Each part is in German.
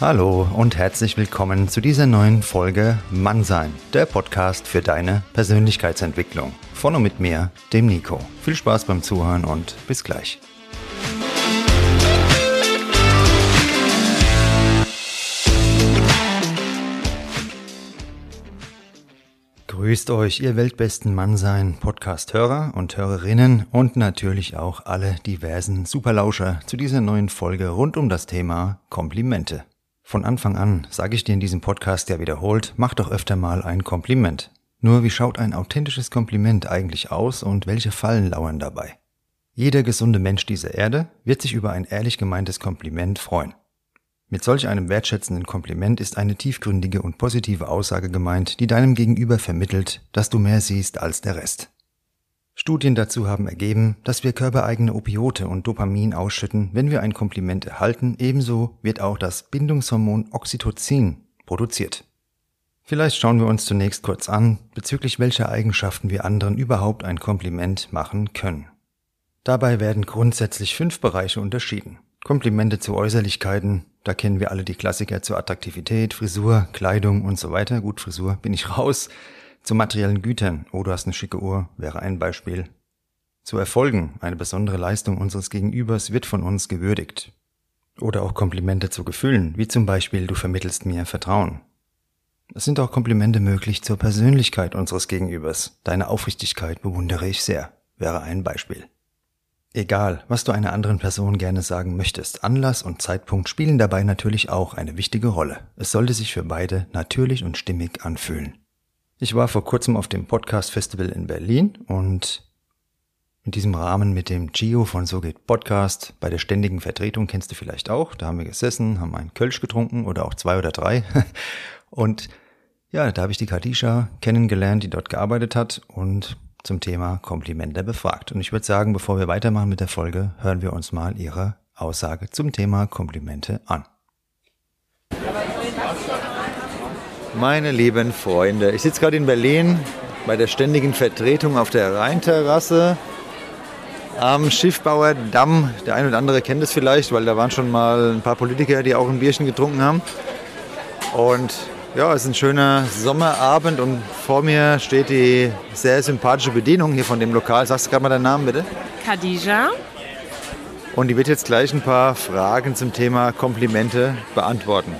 Hallo und herzlich willkommen zu dieser neuen Folge Mannsein, der Podcast für deine Persönlichkeitsentwicklung. Von und mit mir, dem Nico. Viel Spaß beim Zuhören und bis gleich. Grüßt euch, ihr weltbesten Mannsein, Podcast-Hörer und Hörerinnen und natürlich auch alle diversen Superlauscher zu dieser neuen Folge rund um das Thema Komplimente. Von Anfang an sage ich dir in diesem Podcast ja wiederholt, mach doch öfter mal ein Kompliment. Nur wie schaut ein authentisches Kompliment eigentlich aus und welche Fallen lauern dabei? Jeder gesunde Mensch dieser Erde wird sich über ein ehrlich gemeintes Kompliment freuen. Mit solch einem wertschätzenden Kompliment ist eine tiefgründige und positive Aussage gemeint, die deinem Gegenüber vermittelt, dass du mehr siehst als der Rest. Studien dazu haben ergeben, dass wir körpereigene Opiote und Dopamin ausschütten, wenn wir ein Kompliment erhalten, ebenso wird auch das Bindungshormon Oxytocin produziert. Vielleicht schauen wir uns zunächst kurz an, bezüglich welcher Eigenschaften wir anderen überhaupt ein Kompliment machen können. Dabei werden grundsätzlich fünf Bereiche unterschieden. Komplimente zu Äußerlichkeiten, da kennen wir alle die Klassiker zur Attraktivität, Frisur, Kleidung und so weiter. Gut, Frisur bin ich raus. Zu materiellen Gütern, oh du hast eine schicke Uhr, wäre ein Beispiel. Zu Erfolgen, eine besondere Leistung unseres Gegenübers wird von uns gewürdigt. Oder auch Komplimente zu Gefühlen, wie zum Beispiel du vermittelst mir Vertrauen. Es sind auch Komplimente möglich zur Persönlichkeit unseres Gegenübers. Deine Aufrichtigkeit bewundere ich sehr, wäre ein Beispiel. Egal, was du einer anderen Person gerne sagen möchtest, Anlass und Zeitpunkt spielen dabei natürlich auch eine wichtige Rolle. Es sollte sich für beide natürlich und stimmig anfühlen. Ich war vor kurzem auf dem Podcast Festival in Berlin und in diesem Rahmen mit dem Gio von So geht Podcast bei der ständigen Vertretung kennst du vielleicht auch. Da haben wir gesessen, haben einen Kölsch getrunken oder auch zwei oder drei. Und ja, da habe ich die Kadisha kennengelernt, die dort gearbeitet hat und zum Thema Komplimente befragt. Und ich würde sagen, bevor wir weitermachen mit der Folge, hören wir uns mal ihre Aussage zum Thema Komplimente an. Meine lieben Freunde, ich sitze gerade in Berlin bei der ständigen Vertretung auf der Rheinterrasse am Schiffbauer Damm. Der eine oder andere kennt es vielleicht, weil da waren schon mal ein paar Politiker, die auch ein Bierchen getrunken haben. Und ja, es ist ein schöner Sommerabend und vor mir steht die sehr sympathische Bedienung hier von dem Lokal. Sagst du gerade mal deinen Namen bitte? Khadija. Und die wird jetzt gleich ein paar Fragen zum Thema Komplimente beantworten.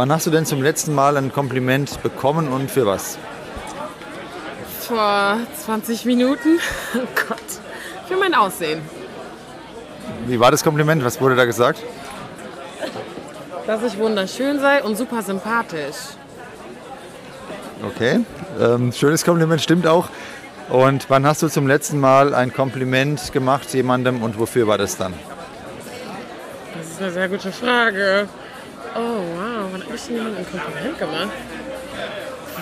Wann hast du denn zum letzten Mal ein Kompliment bekommen und für was? Vor 20 Minuten. Oh Gott. Für mein Aussehen. Wie war das Kompliment? Was wurde da gesagt? Dass ich wunderschön sei und super sympathisch. Okay, ähm, schönes Kompliment, stimmt auch. Und wann hast du zum letzten Mal ein Kompliment gemacht jemandem und wofür war das dann? Das ist eine sehr gute Frage. Oh wow, wann habe ich denn jemandem ein Kompliment gemacht?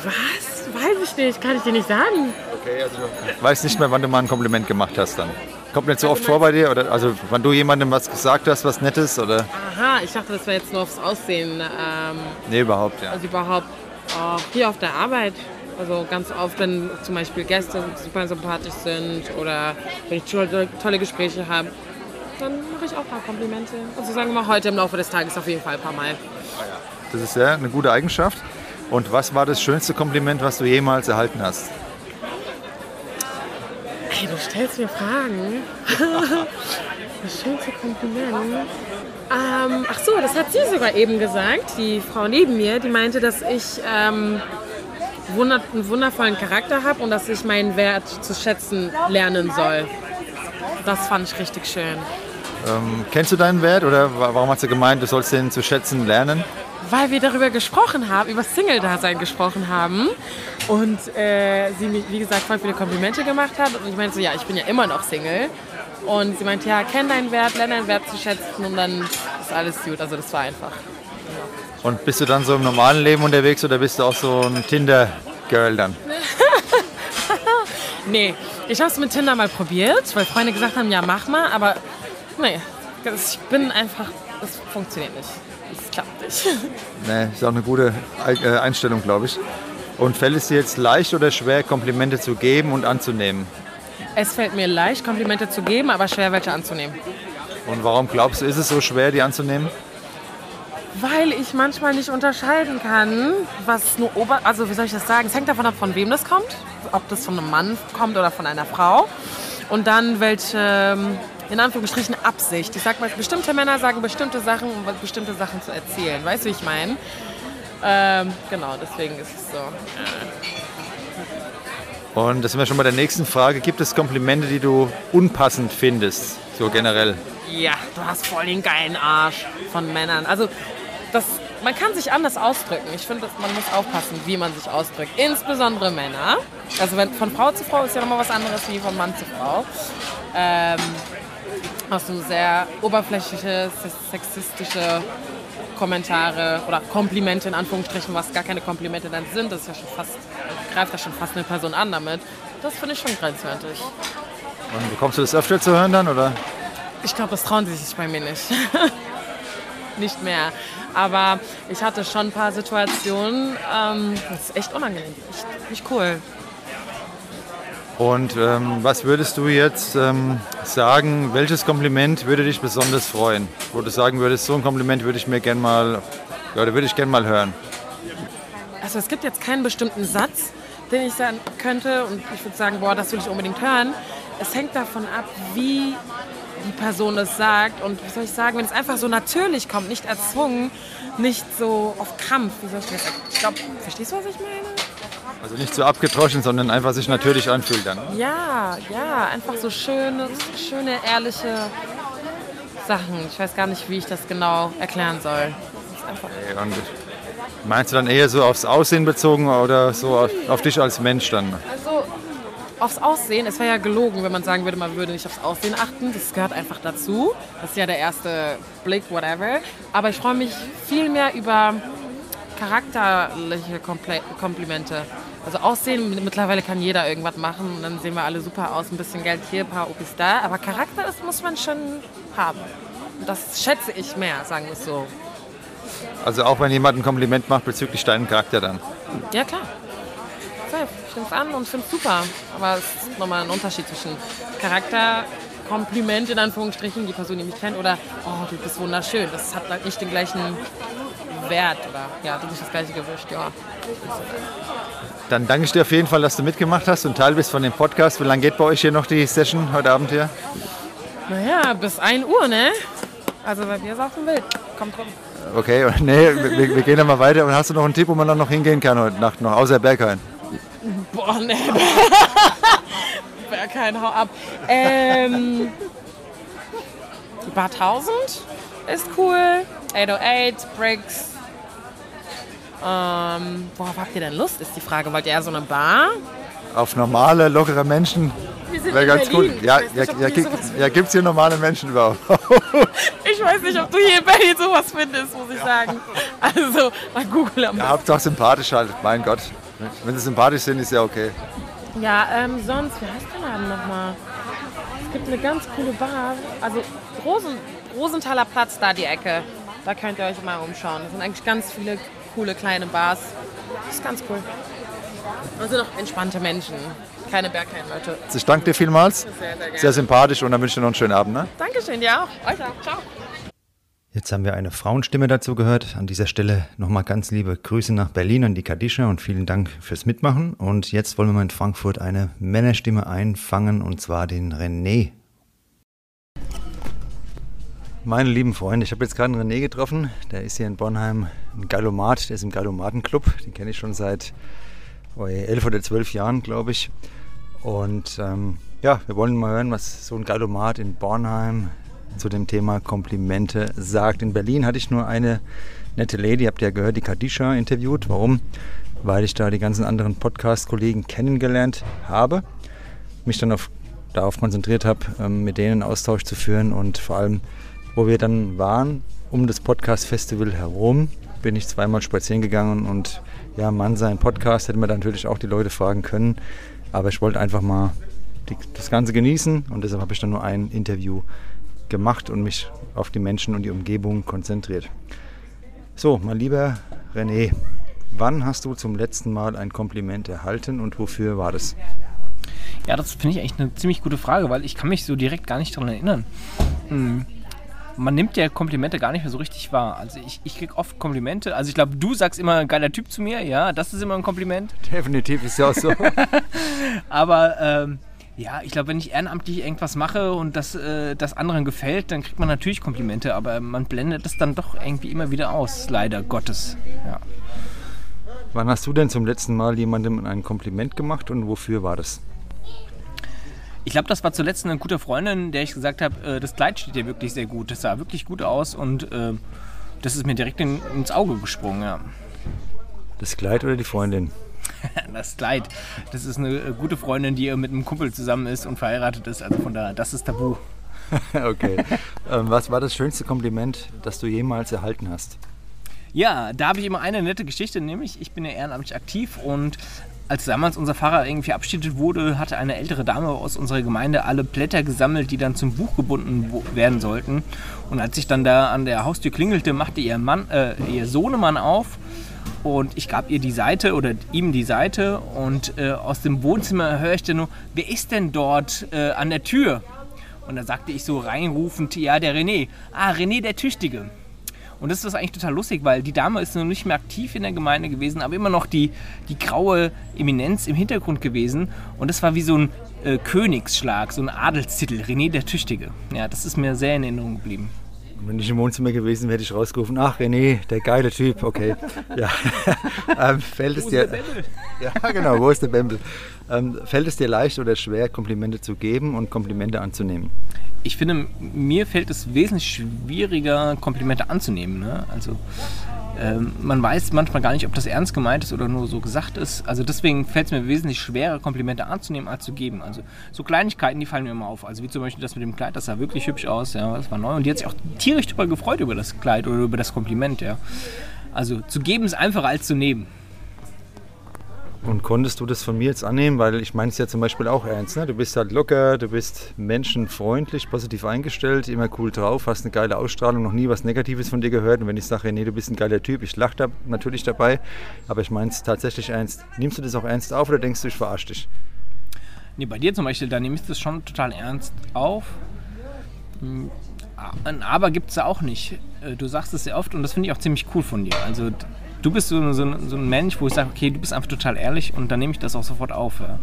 Was? Weiß ich nicht, kann ich dir nicht sagen. Okay, also ich weiß nicht mehr, wann du mal ein Kompliment gemacht hast dann. Kommt nicht so oft vor bei dir? Oder also wann du jemandem was gesagt hast, was Nettes? Oder? Aha, ich dachte, das wäre jetzt nur aufs Aussehen. Ähm, nee, überhaupt, ja. Also überhaupt auch hier auf der Arbeit. Also ganz oft, wenn zum Beispiel Gäste super sympathisch sind oder wenn ich tolle, tolle Gespräche habe, dann mache ich auch ein paar Komplimente. Also sagen wir mal heute im Laufe des Tages auf jeden Fall ein paar Mal. Das ist ja eine gute Eigenschaft. Und was war das schönste Kompliment, was du jemals erhalten hast? Hey, du stellst mir Fragen. das schönste Kompliment. Ähm, ach so, das hat sie sogar eben gesagt, die Frau neben mir, die meinte, dass ich ähm, wunder einen wundervollen Charakter habe und dass ich meinen Wert zu schätzen lernen soll. Das fand ich richtig schön. Ähm, kennst du deinen Wert oder warum hast du gemeint, du sollst den zu schätzen lernen? Weil wir darüber gesprochen haben, über Single-Dasein gesprochen haben und äh, sie mir, wie gesagt, voll viele Komplimente gemacht hat und ich meinte so, ja, ich bin ja immer noch Single und sie meinte, ja, kenn deinen Wert, lerne deinen Wert zu schätzen und dann ist alles gut. Also das war einfach. Und bist du dann so im normalen Leben unterwegs oder bist du auch so ein Tinder-Girl dann? nee, ich habe es mit Tinder mal probiert, weil Freunde gesagt haben, ja, mach mal, aber nee, ich bin einfach, es funktioniert nicht. Es klappt nicht. Nee, ist auch eine gute äh, Einstellung, glaube ich. Und fällt es dir jetzt leicht oder schwer, Komplimente zu geben und anzunehmen? Es fällt mir leicht, Komplimente zu geben, aber schwer, welche anzunehmen. Und warum glaubst du, ist es so schwer, die anzunehmen? Weil ich manchmal nicht unterscheiden kann, was nur Ober... Also wie soll ich das sagen? Es hängt davon ab, von wem das kommt. Ob das von einem Mann kommt oder von einer Frau. Und dann welche, in Anführungsstrichen, Absicht. Ich sag mal, bestimmte Männer sagen bestimmte Sachen, um bestimmte Sachen zu erzählen. Weißt du, wie ich meine? Ähm, genau, deswegen ist es so. Und das sind wir schon bei der nächsten Frage. Gibt es Komplimente, die du unpassend findest, so generell? Ja, du hast voll den geilen Arsch von Männern. Also das, man kann sich anders ausdrücken. Ich finde, man muss aufpassen, wie man sich ausdrückt. Insbesondere Männer. Also wenn, von Frau zu Frau ist ja nochmal was anderes wie von Mann zu Frau. Ähm, hast du sehr oberflächliche, sexistische Kommentare oder Komplimente in Anführungsstrichen, was gar keine Komplimente dann sind. Das ist ja schon fast, greift ja schon fast eine Person an damit. Das finde ich schon grenzwertig. Und bekommst du das öfter zu hören dann, oder? Ich glaube, das trauen sie sich bei mir nicht. nicht mehr. Aber ich hatte schon ein paar Situationen, ähm, das ist echt unangenehm. Echt nicht cool. Und ähm, was würdest du jetzt ähm, sagen, welches Kompliment würde dich besonders freuen? Wo du sagen würdest, so ein Kompliment würde ich mir gerne mal, ja, würde ich gerne mal hören. Also es gibt jetzt keinen bestimmten Satz, den ich sagen könnte und ich würde sagen, boah, das will ich unbedingt hören. Es hängt davon ab, wie die Person das sagt. Und wie soll ich sagen, wenn es einfach so natürlich kommt, nicht erzwungen, nicht so auf Krampf. Wie soll ich das? Ich glaube, verstehst du, was ich meine? Also nicht so abgedroschen, sondern einfach sich natürlich anfühlt dann. Ja, ja, einfach so schöne, schöne, ehrliche Sachen. Ich weiß gar nicht, wie ich das genau erklären soll. Und meinst du dann eher so aufs Aussehen bezogen oder so auf, auf dich als Mensch dann? Also aufs Aussehen, es wäre ja gelogen, wenn man sagen würde, man würde nicht aufs Aussehen achten. Das gehört einfach dazu. Das ist ja der erste Blick, whatever. Aber ich freue mich viel mehr über charakterliche Kompl Komplimente. Also Aussehen, mittlerweile kann jeder irgendwas machen und dann sehen wir alle super aus. Ein bisschen Geld hier, ein paar Opis da. Aber Charakter, das muss man schon haben. Und das schätze ich mehr, sagen wir es so. Also auch wenn jemand ein Kompliment macht bezüglich deinem Charakter dann? Ja, klar. Ich nehme es an und finde es super. Aber es ist nochmal ein Unterschied zwischen Charakter, Kompliment in Anführungsstrichen, die Person, die mich kennt, oder oh, du bist wunderschön. Das hat halt nicht den gleichen Wert oder ja, nicht das gleiche Gewicht, ja. Dann danke ich dir auf jeden Fall, dass du mitgemacht hast und Teil bist von dem Podcast. Wie lange geht bei euch hier noch die Session heute Abend hier? Naja, bis 1 Uhr, ne? Also bei mir ist auf dem Bild. Kommt rum. Okay, nee, wir, wir, gehen dann mal weiter. Und hast du noch einen Tipp, wo man dann noch hingehen kann heute Nacht noch, außer Berghain? Boah, ne. Kein Hau ab. Ähm, Bar 1000 ist cool. 808, Bricks. Ähm, worauf habt ihr denn Lust, ist die Frage. Wollt ihr eher so eine Bar? Auf normale, lockere Menschen. Wäre ganz Berlin. gut. Ja, ja, ja, ja gibt es hier normale Menschen überhaupt? ich weiß nicht, ob du hier in Berlin sowas findest, muss ich sagen. Also, mal googeln. Ja, Hauptsache sympathisch halt, mein Gott. Wenn sie sympathisch sind, ist ja okay. Ja, ähm, sonst, wie heißt der Laden nochmal? Es gibt eine ganz coole Bar. Also Rosen, Rosenthaler Platz, da die Ecke. Da könnt ihr euch mal umschauen. Das sind eigentlich ganz viele coole kleine Bars. Das ist ganz cool. Und sind noch entspannte Menschen. Keine Bergheim-Leute. Ich danke dir vielmals. Sehr, sehr, sehr sympathisch und dann wünsche ich dir noch einen schönen Abend. Ne? Dankeschön, dir auch. Euch auch. Ciao. Jetzt haben wir eine Frauenstimme dazu gehört. An dieser Stelle nochmal ganz liebe Grüße nach Berlin an die Kadisha und vielen Dank fürs Mitmachen. Und jetzt wollen wir mal in Frankfurt eine Männerstimme einfangen und zwar den René. Meine lieben Freunde, ich habe jetzt gerade einen René getroffen. Der ist hier in Bornheim ein Gallomat, der ist im Gallomatenclub. Den kenne ich schon seit oh, elf oder zwölf Jahren, glaube ich. Und ähm, ja, wir wollen mal hören, was so ein Gallomat in Bornheim zu dem Thema Komplimente sagt. In Berlin hatte ich nur eine nette Lady, habt ihr ja gehört, die Kadisha interviewt. Warum? Weil ich da die ganzen anderen Podcast-Kollegen kennengelernt habe, mich dann auf, darauf konzentriert habe, ähm, mit denen einen Austausch zu führen und vor allem, wo wir dann waren, um das Podcast-Festival herum, bin ich zweimal spazieren gegangen und ja, Mann, sein Podcast hätte man dann natürlich auch die Leute fragen können. Aber ich wollte einfach mal die, das Ganze genießen und deshalb habe ich dann nur ein Interview gemacht und mich auf die Menschen und die Umgebung konzentriert. So, mein lieber René, wann hast du zum letzten Mal ein Kompliment erhalten und wofür war das? Ja, das finde ich eigentlich eine ziemlich gute Frage, weil ich kann mich so direkt gar nicht daran erinnern. Hm. Man nimmt ja Komplimente gar nicht mehr so richtig wahr. Also ich, ich kriege oft Komplimente. Also ich glaube, du sagst immer ein geiler Typ zu mir. Ja, das ist immer ein Kompliment. Definitiv ist ja auch so. Aber ähm, ja, ich glaube, wenn ich ehrenamtlich irgendwas mache und das, äh, das anderen gefällt, dann kriegt man natürlich Komplimente, aber man blendet es dann doch irgendwie immer wieder aus, leider Gottes. Ja. Wann hast du denn zum letzten Mal jemandem ein Kompliment gemacht und wofür war das? Ich glaube, das war zuletzt eine gute Freundin, der ich gesagt habe, äh, das Kleid steht dir wirklich sehr gut. Das sah wirklich gut aus und äh, das ist mir direkt in, ins Auge gesprungen. Ja. Das Kleid oder die Freundin? das Kleid. Das ist eine äh, gute Freundin, die mit einem Kumpel zusammen ist und verheiratet ist. Also von daher, das ist tabu. okay. Ähm, was war das schönste Kompliment, das du jemals erhalten hast? Ja, da habe ich immer eine nette Geschichte, nämlich ich bin ja ehrenamtlich aktiv und als damals unser Pfarrer irgendwie verabschiedet wurde, hatte eine ältere Dame aus unserer Gemeinde alle Blätter gesammelt, die dann zum Buch gebunden werden sollten. Und als ich dann da an der Haustür klingelte, machte ihr Mann, äh, ihr Sohnemann auf und ich gab ihr die Seite oder ihm die Seite und äh, aus dem Wohnzimmer höre ich dann nur, wer ist denn dort äh, an der Tür? Und da sagte ich so reinrufend, ja, der René. Ah, René der Tüchtige. Und das ist eigentlich total lustig, weil die Dame ist noch nicht mehr aktiv in der Gemeinde gewesen, aber immer noch die, die graue Eminenz im Hintergrund gewesen. Und das war wie so ein äh, Königsschlag, so ein Adelstitel, René der Tüchtige. Ja, das ist mir sehr in Erinnerung geblieben. Wenn ich im Wohnzimmer gewesen wäre, hätte ich rausgerufen, ach René, der geile Typ, okay. Ja. ähm, fällt es dir, ja, genau, wo ist der Bembel? Ähm, fällt es dir leicht oder schwer, Komplimente zu geben und Komplimente anzunehmen? Ich finde, mir fällt es wesentlich schwieriger, Komplimente anzunehmen. Ne? Also ähm, man weiß manchmal gar nicht, ob das ernst gemeint ist oder nur so gesagt ist. Also deswegen fällt es mir wesentlich schwerer, Komplimente anzunehmen als zu geben. Also so Kleinigkeiten, die fallen mir immer auf. Also wie zum Beispiel das mit dem Kleid, das sah wirklich hübsch aus, ja, das war neu. Und die hat sich auch tierisch darüber gefreut über das Kleid oder über das Kompliment, ja. Also zu geben ist einfacher als zu nehmen. Und konntest du das von mir jetzt annehmen? Weil ich meine es ja zum Beispiel auch ernst. Ne? Du bist halt locker, du bist menschenfreundlich, positiv eingestellt, immer cool drauf, hast eine geile Ausstrahlung, noch nie was Negatives von dir gehört. Und wenn ich sage, nee, du bist ein geiler Typ, ich lache da natürlich dabei, aber ich meine es tatsächlich ernst. Nimmst du das auch ernst auf oder denkst du, ich verarsche dich? Nee, bei dir zum Beispiel, da nehme ich das schon total ernst auf. Hm, ein Aber gibt es da auch nicht. Äh, du sagst es sehr oft und das finde ich auch ziemlich cool von dir. Also du bist so, so, so, ein Mensch, wo ich sage, okay, du bist einfach total ehrlich und dann nehme ich das auch sofort auf. Ja.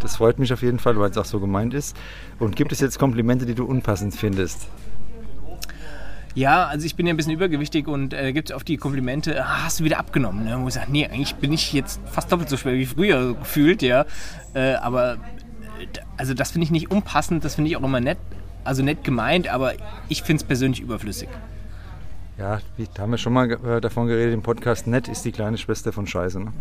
Das freut mich auf jeden Fall, weil es auch so gemeint ist. Und gibt es jetzt Komplimente, die du unpassend findest? Ja, also ich bin ja ein bisschen übergewichtig und äh, gibt es oft die Komplimente, ah, hast du wieder abgenommen? Ne? Wo ich sage, nee, eigentlich bin ich jetzt fast doppelt so schwer wie früher gefühlt, ja. Äh, aber äh, also das finde ich nicht unpassend, das finde ich auch immer nett, also nett gemeint, aber ich finde es persönlich überflüssig. Ja, da haben wir schon mal äh, davon geredet im Podcast. Nett ist die kleine Schwester von Scheiße. Ne?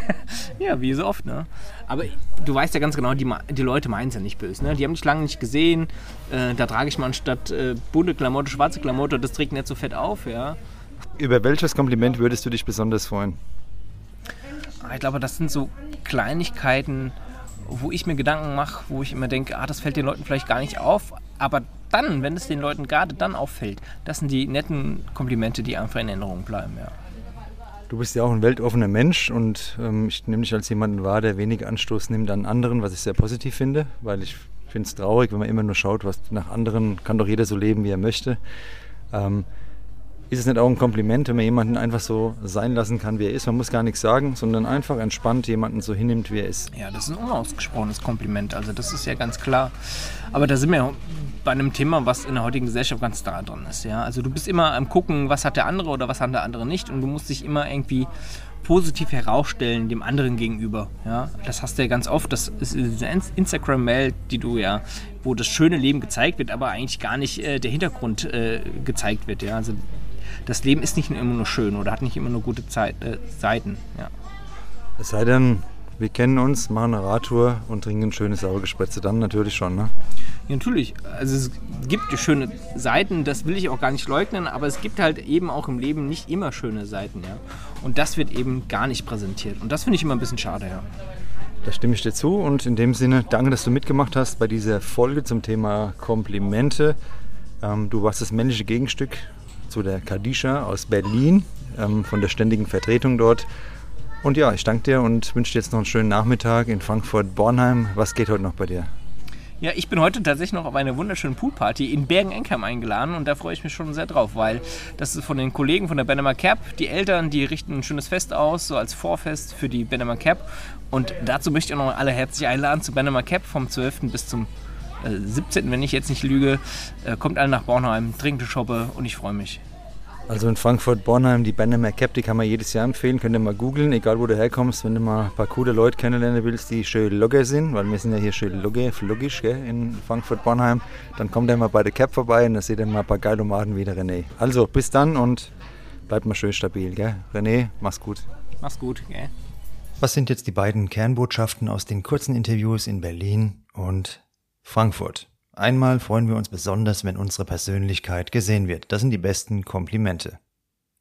ja, wie so oft, ne? Aber du weißt ja ganz genau, die, die Leute meinen es ja nicht böse. Ne? Die haben dich lange nicht gesehen. Äh, da trage ich mal anstatt äh, bunte Klamotte, schwarze Klamotte. Das trägt nicht so fett auf, ja. Über welches Kompliment würdest du dich besonders freuen? Ah, ich glaube, das sind so Kleinigkeiten, wo ich mir Gedanken mache, wo ich immer denke, ah, das fällt den Leuten vielleicht gar nicht auf. Aber dann, wenn es den Leuten gerade dann auffällt, das sind die netten Komplimente, die einfach in Erinnerung bleiben, ja. Du bist ja auch ein weltoffener Mensch und ähm, ich nehme dich als jemanden wahr, der wenig Anstoß nimmt an anderen, was ich sehr positiv finde, weil ich finde es traurig, wenn man immer nur schaut, was nach anderen kann doch jeder so leben, wie er möchte. Ähm, Ist es nicht auch ein Kompliment, wenn man jemanden einfach so sein lassen kann, wie er ist? Man muss gar nichts sagen, sondern einfach entspannt jemanden so hinnimmt, wie er ist. Ja, das ist ein unausgesprochenes Kompliment. Also das ist ja ganz klar. Aber da sind wir bei einem Thema, was in der heutigen Gesellschaft ganz da drin ist. Ja? Also du bist immer am gucken, was hat der andere oder was hat der andere nicht. Und du musst dich immer irgendwie positiv herausstellen dem anderen gegenüber. Ja? Das hast du ja ganz oft. Das ist diese Instagram-Mail, die du ja, wo das schöne Leben gezeigt wird, aber eigentlich gar nicht äh, der Hintergrund äh, gezeigt wird. Ja? Also das Leben ist nicht immer nur schön oder hat nicht immer nur gute Zeit, äh, Seiten. Ja. Es sei denn, wir kennen uns, machen eine Radtour und trinken schöne Sauergesprätze, dann natürlich schon, ne? Ja, natürlich. Also es gibt schöne Seiten, das will ich auch gar nicht leugnen, aber es gibt halt eben auch im Leben nicht immer schöne Seiten, ja. Und das wird eben gar nicht präsentiert. Und das finde ich immer ein bisschen schade, ja. Da stimme ich dir zu und in dem Sinne, danke, dass du mitgemacht hast bei dieser Folge zum Thema Komplimente. Ähm, du warst das männliche Gegenstück zu der Kadisha aus Berlin, ähm, von der ständigen Vertretung dort. Und ja, ich danke dir und wünsche dir jetzt noch einen schönen Nachmittag in Frankfurt-Bornheim. Was geht heute noch bei dir? Ja, ich bin heute tatsächlich noch auf eine wunderschöne Poolparty in Bergen-Enkheim eingeladen und da freue ich mich schon sehr drauf, weil das ist von den Kollegen von der Benema Cap. Die Eltern, die richten ein schönes Fest aus, so als Vorfest für die Benema Cap. Und dazu möchte ich auch noch alle herzlich einladen zu Benema Cap vom 12. bis zum 17., äh, wenn ich jetzt nicht lüge. Äh, kommt alle nach Bornheim, trinkt eine Shoppe und ich freue mich. Also in Frankfurt-Bornheim, die Bennemer Cap, die kann man jedes Jahr empfehlen. Könnt ihr mal googeln, egal wo du herkommst, wenn du mal ein paar coole Leute kennenlernen willst, die schön Logger sind, weil wir sind ja hier schön Logger, logisch gell, in Frankfurt-Bornheim. Dann kommt ihr mal bei der Cap vorbei und dann seht ihr mal ein paar geile Maden wie der René. Also bis dann und bleibt mal schön stabil. Gell? René, mach's gut. Mach's gut. Gell? Was sind jetzt die beiden Kernbotschaften aus den kurzen Interviews in Berlin und Frankfurt? Einmal freuen wir uns besonders, wenn unsere Persönlichkeit gesehen wird. Das sind die besten Komplimente.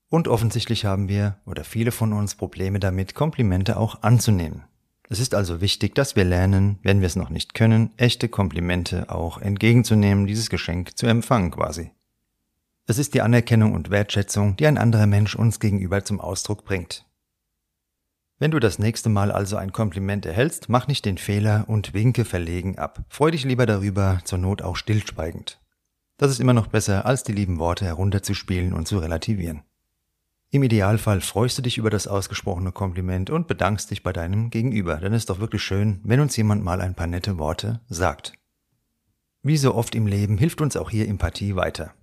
Und offensichtlich haben wir oder viele von uns Probleme damit, Komplimente auch anzunehmen. Es ist also wichtig, dass wir lernen, wenn wir es noch nicht können, echte Komplimente auch entgegenzunehmen, dieses Geschenk zu empfangen quasi. Es ist die Anerkennung und Wertschätzung, die ein anderer Mensch uns gegenüber zum Ausdruck bringt. Wenn du das nächste Mal also ein Kompliment erhältst, mach nicht den Fehler und winke verlegen ab. Freu dich lieber darüber, zur Not auch stillschweigend. Das ist immer noch besser, als die lieben Worte herunterzuspielen und zu relativieren. Im Idealfall freust du dich über das ausgesprochene Kompliment und bedankst dich bei deinem Gegenüber, denn es ist doch wirklich schön, wenn uns jemand mal ein paar nette Worte sagt. Wie so oft im Leben hilft uns auch hier Empathie weiter.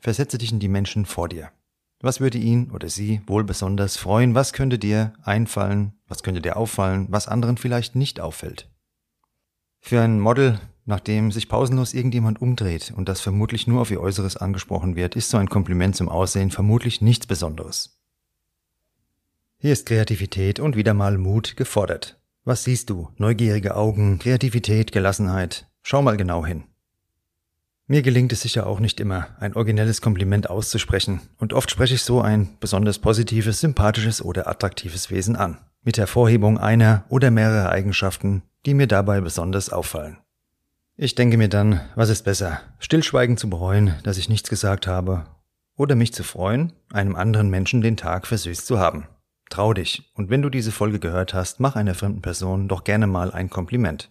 Versetze dich in die Menschen vor dir. Was würde ihn oder sie wohl besonders freuen? Was könnte dir einfallen? Was könnte dir auffallen, was anderen vielleicht nicht auffällt? Für ein Model, nach dem sich pausenlos irgendjemand umdreht und das vermutlich nur auf ihr Äußeres angesprochen wird, ist so ein Kompliment zum Aussehen vermutlich nichts Besonderes. Hier ist Kreativität und wieder mal Mut gefordert. Was siehst du? Neugierige Augen, Kreativität, Gelassenheit? Schau mal genau hin. Mir gelingt es sicher auch nicht immer, ein originelles Kompliment auszusprechen, und oft spreche ich so ein besonders positives, sympathisches oder attraktives Wesen an, mit Hervorhebung einer oder mehrerer Eigenschaften, die mir dabei besonders auffallen. Ich denke mir dann, was ist besser, stillschweigen zu bereuen, dass ich nichts gesagt habe, oder mich zu freuen, einem anderen Menschen den Tag versüßt zu haben. Trau dich, und wenn du diese Folge gehört hast, mach einer fremden Person doch gerne mal ein Kompliment.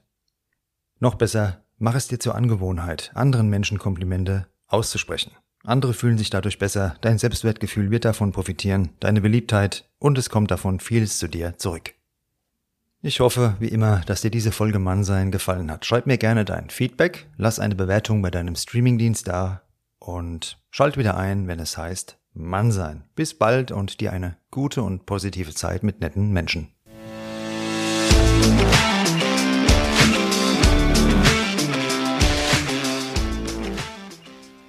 Noch besser, Mach es dir zur Angewohnheit, anderen Menschen Komplimente auszusprechen. Andere fühlen sich dadurch besser, dein Selbstwertgefühl wird davon profitieren, deine Beliebtheit und es kommt davon vieles zu dir zurück. Ich hoffe, wie immer, dass dir diese Folge Mannsein gefallen hat. Schreib mir gerne dein Feedback, lass eine Bewertung bei deinem Streamingdienst da und schalt wieder ein, wenn es heißt Mannsein. Bis bald und dir eine gute und positive Zeit mit netten Menschen.